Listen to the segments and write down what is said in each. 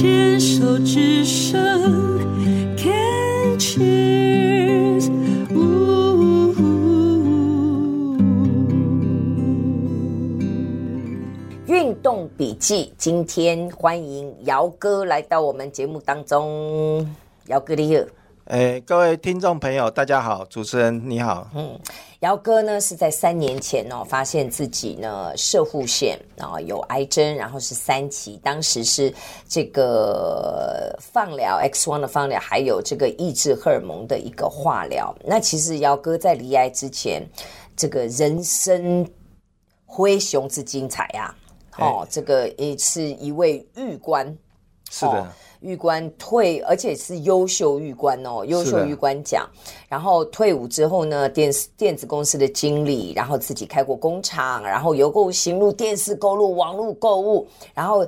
牵手之声，Can cheers，运动笔记，今天欢迎姚哥来到我们节目当中，姚哥你好。哎，各位听众朋友，大家好，主持人你好。嗯，姚哥呢是在三年前哦，发现自己呢射护腺啊有癌症，然后是三期，当时是这个放疗 X 光的放疗，还有这个抑制荷尔蒙的一个化疗。那其实姚哥在离癌之前，这个人生灰熊之精彩呀、啊，哦，这个也是一位玉官，是的。哦玉官退，而且是优秀玉官哦，优秀玉官奖。然后退伍之后呢，电视电子公司的经理，然后自己开过工厂，然后邮购行路、电视购物、网络购物。然后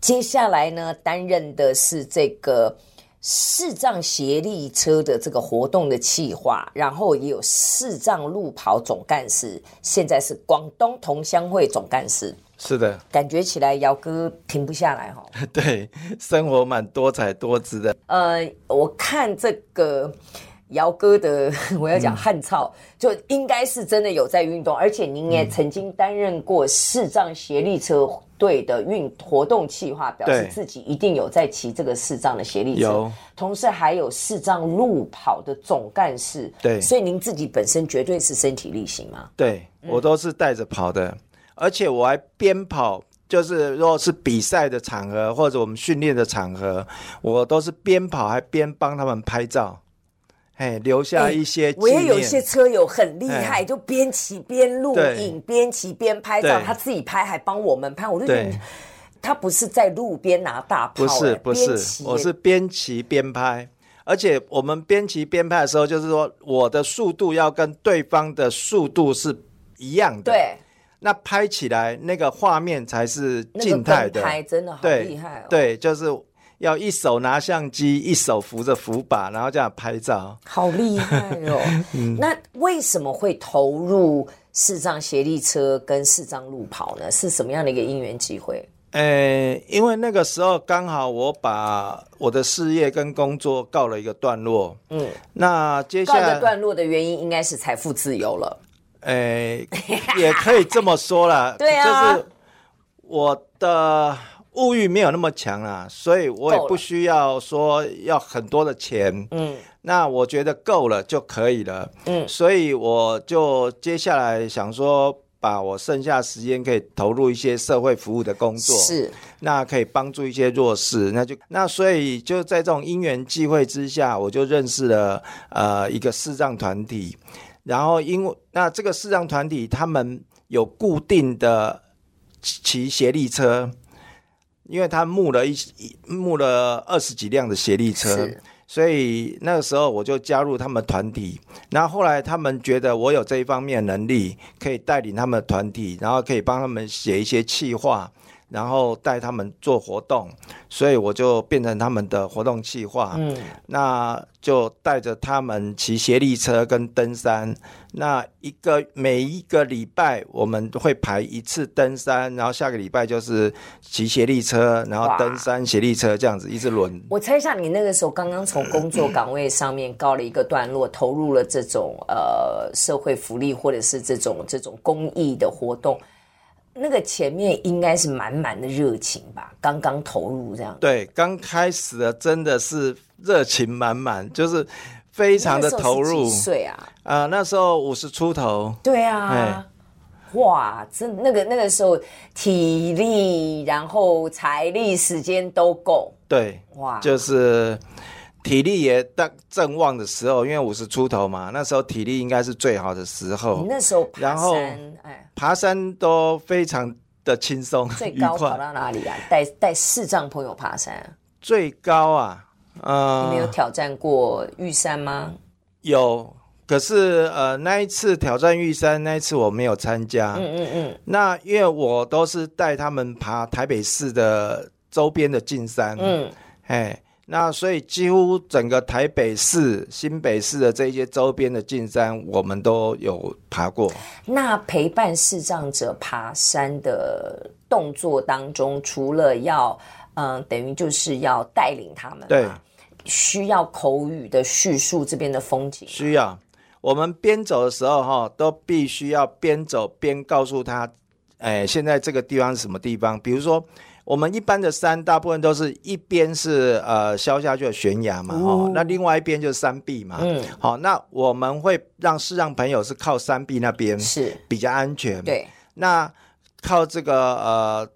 接下来呢，担任的是这个视障协力车的这个活动的企划，然后也有视障路跑总干事，现在是广东同乡会总干事。是的，感觉起来姚哥停不下来哈、哦。对，生活蛮多彩多姿的。呃，我看这个姚哥的，我要讲汉操，嗯、就应该是真的有在运动，而且您也曾经担任过视障协力车队的运活动计划，表示自己一定有在骑这个视障的协力车。有，同时还有视障路跑的总干事。对，所以您自己本身绝对是身体力行嘛？对，我都是带着跑的。嗯而且我还边跑，就是如果是比赛的场合或者我们训练的场合，我都是边跑还边帮他们拍照，嘿，留下一些、欸。我也有一些车友很厉害，就边骑边录影，边骑边拍照，他自己拍还帮我们拍，我就觉得他不是在路边拿大炮、欸，不是不是，我是边骑边拍，而且我们边骑边拍的时候，就是说我的速度要跟对方的速度是一样的，对。那拍起来那个画面才是静态的，拍真的好厉害哦。对，就是要一手拿相机，一手扶着扶把，然后这样拍照，好厉害哦。嗯、那为什么会投入视障协力车跟视障路跑呢？是什么样的一个因缘机会？呃、欸，因为那个时候刚好我把我的事业跟工作告了一个段落。嗯，那接下来告一个段落的原因应该是财富自由了。诶、欸，也可以这么说啦。对啊，就是我的物欲没有那么强啦，所以我也不需要说要很多的钱。嗯，那我觉得够了就可以了。嗯，所以我就接下来想说，把我剩下时间可以投入一些社会服务的工作。是，那可以帮助一些弱势。那就那所以就在这种因缘际会之下，我就认识了呃一个视障团体。然后，因为那这个视障团体，他们有固定的骑协力车，因为他募了一募了二十几辆的协力车，所以那个时候我就加入他们团体。那后后来他们觉得我有这一方面能力，可以带领他们团体，然后可以帮他们写一些企划。然后带他们做活动，所以我就变成他们的活动企划。嗯，那就带着他们骑斜力车跟登山。那一个每一个礼拜我们都会排一次登山，然后下个礼拜就是骑斜力车，然后登山斜力车这样子一直轮。我猜一下，你那个时候刚刚从工作岗位上面告了一个段落，投入了这种呃社会福利或者是这种这种公益的活动。那个前面应该是满满的热情吧？刚刚投入这样。对，刚开始的真的是热情满满，就是非常的投入。几岁啊？啊、呃，那时候五十出头。对啊。哇，真那个那个时候体力，然后财力、时间都够。对。哇。就是。体力也当正旺的时候，因为五十出头嘛，那时候体力应该是最好的时候。你那时候爬山，然后哎，爬山都非常的轻松，最高跑到哪里啊？带带视障朋友爬山，最高啊，呃，你没有挑战过玉山吗？有，可是呃，那一次挑战玉山，那一次我没有参加。嗯嗯嗯。那因为我都是带他们爬台北市的周边的近山。嗯，哎。那所以几乎整个台北市、新北市的这些周边的近山，我们都有爬过。那陪伴视障者爬山的动作当中，除了要嗯、呃，等于就是要带领他们，对，需要口语的叙述这边的风景，需要。我们边走的时候，哈，都必须要边走边告诉他，哎，现在这个地方是什么地方？比如说，我们一般的山，大部分都是一边是呃削下去的悬崖嘛，哦，那另外一边就是山壁嘛，嗯，好，那我们会让视障朋友是靠山壁那边是。比较安全，对，那靠这个呃。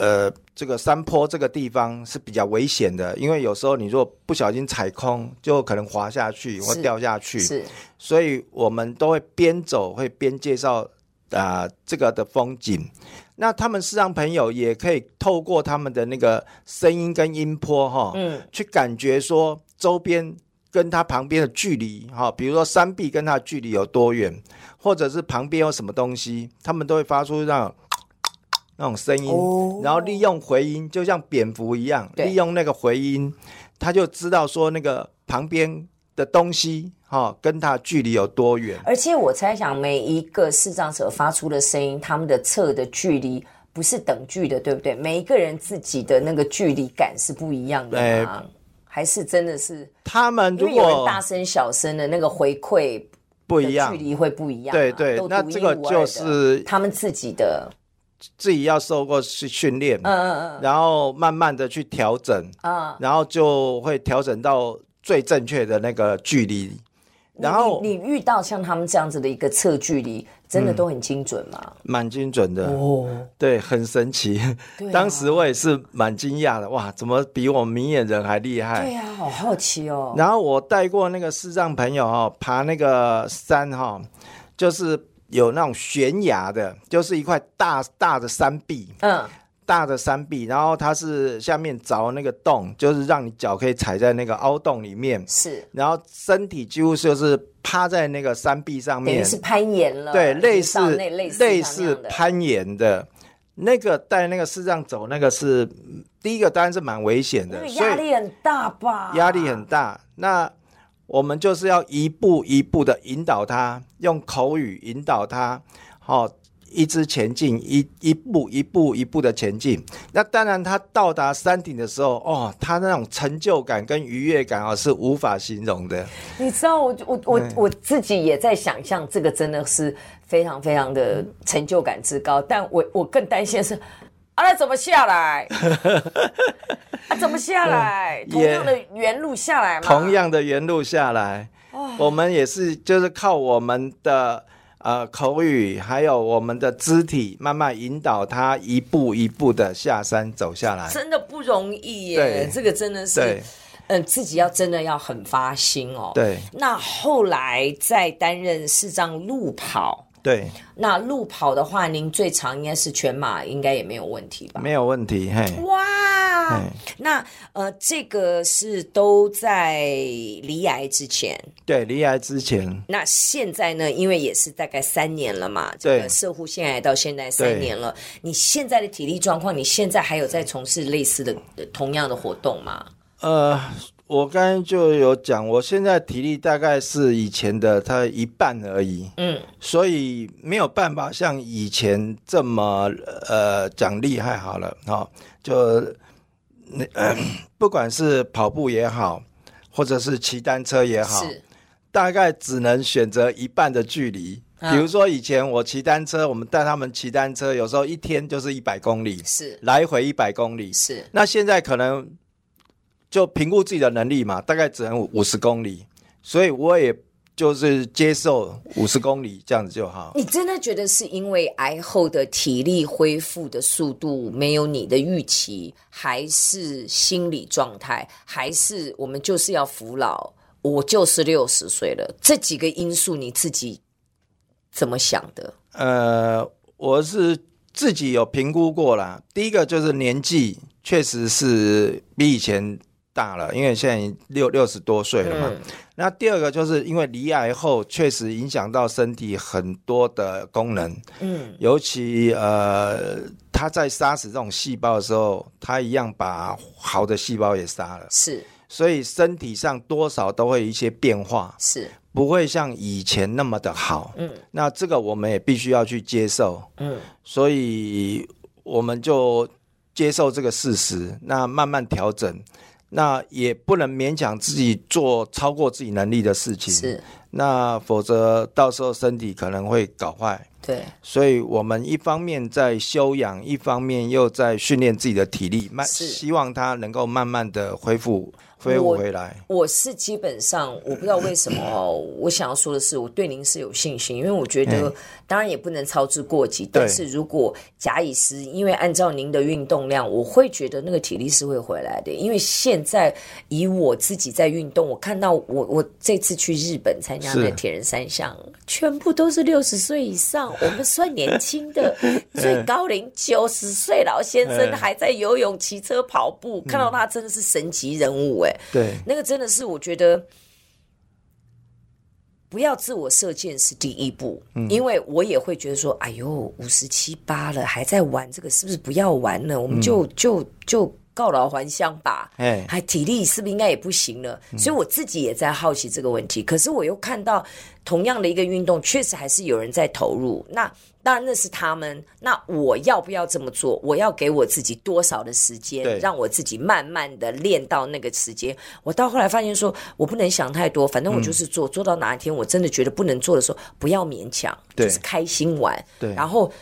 呃，这个山坡这个地方是比较危险的，因为有时候你如果不小心踩空，就可能滑下去或掉下去。是，所以我们都会边走会边介绍啊、呃、这个的风景。那他们视障朋友也可以透过他们的那个声音跟音波哈，嗯，去感觉说周边跟他旁边的距离哈，比如说山壁跟他的距离有多远，或者是旁边有什么东西，他们都会发出那种。那种声音，哦，然后利用回音，就像蝙蝠一样，利用那个回音，他就知道说那个旁边的东西，哈、哦，跟他距离有多远。而且我猜想，每一个视障者发出的声音，他们的测的距离不是等距的，对不对？每一个人自己的那个距离感是不一样的吗？还是真的是他们如果大声小声的那个回馈不一样，距离会不一样？对对，那这个就是他们自己的。自己要受过训训练，嗯嗯嗯，然后慢慢的去调整，嗯，然后就会调整到最正确的那个距离。然后你，你遇到像他们这样子的一个测距离，真的都很精准吗？嗯、蛮精准的哦，对，很神奇。当时我也是蛮惊讶的，哇，怎么比我们明眼人还厉害？对呀、啊，好好奇哦。然后我带过那个视障朋友哈，爬那个山哈，就是。有那种悬崖的，就是一块大大的山壁，嗯，大的山壁，然后它是下面凿那个洞，就是让你脚可以踩在那个凹洞里面，是，然后身体几乎就是趴在那个山壁上面，等于是攀岩了，对，类似类似攀岩的，那个带那个视障走，那个是第一个当然是蛮危险的，压力很大吧？压力很大，那。我们就是要一步一步的引导他，用口语引导他，好、哦，一直前进，一一步一步一步的前进。那当然，他到达山顶的时候，哦，他那种成就感跟愉悦感啊、哦，是无法形容的。你知道，我我我我自己也在想象，这个真的是非常非常的成就感之高。但我我更担心的是，啊，那怎么下来？啊，怎么下来？同样的原路下来吗？同样的原路下来，我们也是，就是靠我们的呃口语，还有我们的肢体，慢慢引导他一步一步的下山走下来。真的不容易耶，这个真的是，嗯、呃，自己要真的要很发心哦。对。那后来再担任视障路跑。对，那路跑的话，您最长应该是全马，应该也没有问题吧？没有问题，嘿。哇，那呃，这个是都在离癌之前。对，离癌之前。那现在呢？因为也是大概三年了嘛，对，这个摄护腺癌到现在三年了。你现在的体力状况，你现在还有在从事类似的同样的活动吗？呃。我刚才就有讲，我现在体力大概是以前的它一半而已，嗯，所以没有办法像以前这么呃讲厉害好了，哈、哦，就那、呃、不管是跑步也好，或者是骑单车也好，大概只能选择一半的距离。比如说以前我骑单车，我们带他们骑单车，有时候一天就是一百公里，是来回一百公里，是那现在可能。就评估自己的能力嘛，大概只能五十公里，所以我也就是接受五十公里这样子就好。你真的觉得是因为癌后的体力恢复的速度没有你的预期，还是心理状态，还是我们就是要服老？我就是六十岁了，这几个因素你自己怎么想的？呃，我是自己有评估过啦。第一个就是年纪确实是比以前。大了，因为现在六六十多岁了嘛。嗯、那第二个就是因为离癌后，确实影响到身体很多的功能。嗯，尤其呃，他在杀死这种细胞的时候，他一样把好的细胞也杀了。是，所以身体上多少都会有一些变化。是，不会像以前那么的好。嗯，那这个我们也必须要去接受。嗯，所以我们就。接受这个事实，那慢慢调整，那也不能勉强自己做超过自己能力的事情，是，那否则到时候身体可能会搞坏。对，所以我们一方面在休养，一方面又在训练自己的体力，慢，希望他能够慢慢的恢复。恢复回来我，我是基本上我不知道为什么，我想要说的是，我对您是有信心，因为我觉得当然也不能操之过急，但是如果假以时，因为按照您的运动量，我会觉得那个体力是会回来的。因为现在以我自己在运动，我看到我我这次去日本参加那铁人三项，全部都是六十岁以上，我们算年轻的，最高龄 九十岁老先生还在游泳、骑车、跑步，看到他真的是神级人物哎。对，那个真的是我觉得，不要自我射箭是第一步，嗯，因为我也会觉得说，哎呦，五十七八了还在玩这个，是不是不要玩了？我们就就就告老还乡吧，哎，还体力是不是应该也不行了？所以我自己也在好奇这个问题，可是我又看到同样的一个运动，确实还是有人在投入那。当然那是他们，那我要不要这么做？我要给我自己多少的时间，让我自己慢慢的练到那个时间。我到后来发现说，我不能想太多，反正我就是做，嗯、做到哪一天我真的觉得不能做的时候，不要勉强，就是开心玩。对，然后。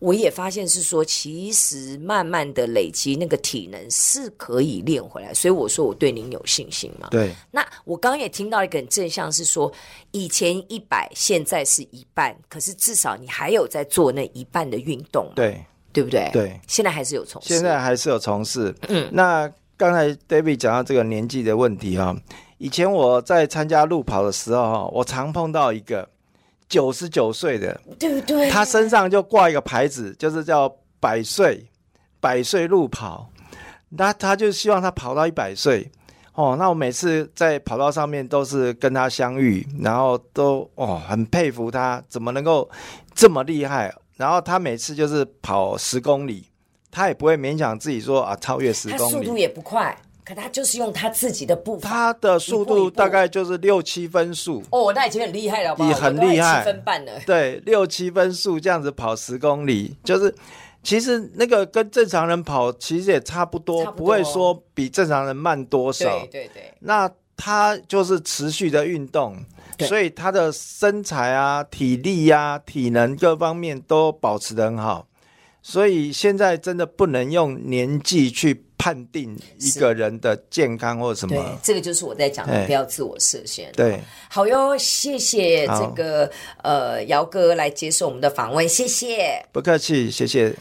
我也发现是说，其实慢慢的累积那个体能是可以练回来，所以我说我对您有信心嘛。对。那我刚刚也听到一个很正向是说，以前一百，现在是一半，可是至少你还有在做那一半的运动，对，对不对？对。现在还是有从事。现在还是有从事。嗯。那刚才 David 讲到这个年纪的问题哈，以前我在参加路跑的时候哈，我常碰到一个。九十九岁的，对不对？他身上就挂一个牌子，就是叫百岁，百岁路跑。那他就希望他跑到一百岁。哦，那我每次在跑道上面都是跟他相遇，然后都哦很佩服他怎么能够这么厉害。然后他每次就是跑十公里，他也不会勉强自己说啊超越十公里，速度也不快。他就是用他自己的步伐，他的速度大概就是六七分速。哦，那已经很厉害了，你很厉害，七分半了。对，六七分速这样子跑十公里，就是其实那个跟正常人跑其实也差不多，不多，不会说比正常人慢多少。对对对。那他就是持续的运动，所以他的身材啊、体力啊、体能各方面都保持得很好。所以现在真的不能用年纪去判定一个人的健康或什么。对，这个就是我在讲的，不要自我设限。对，好哟，谢谢这个呃姚哥来接受我们的访问，谢谢。不客气，谢谢。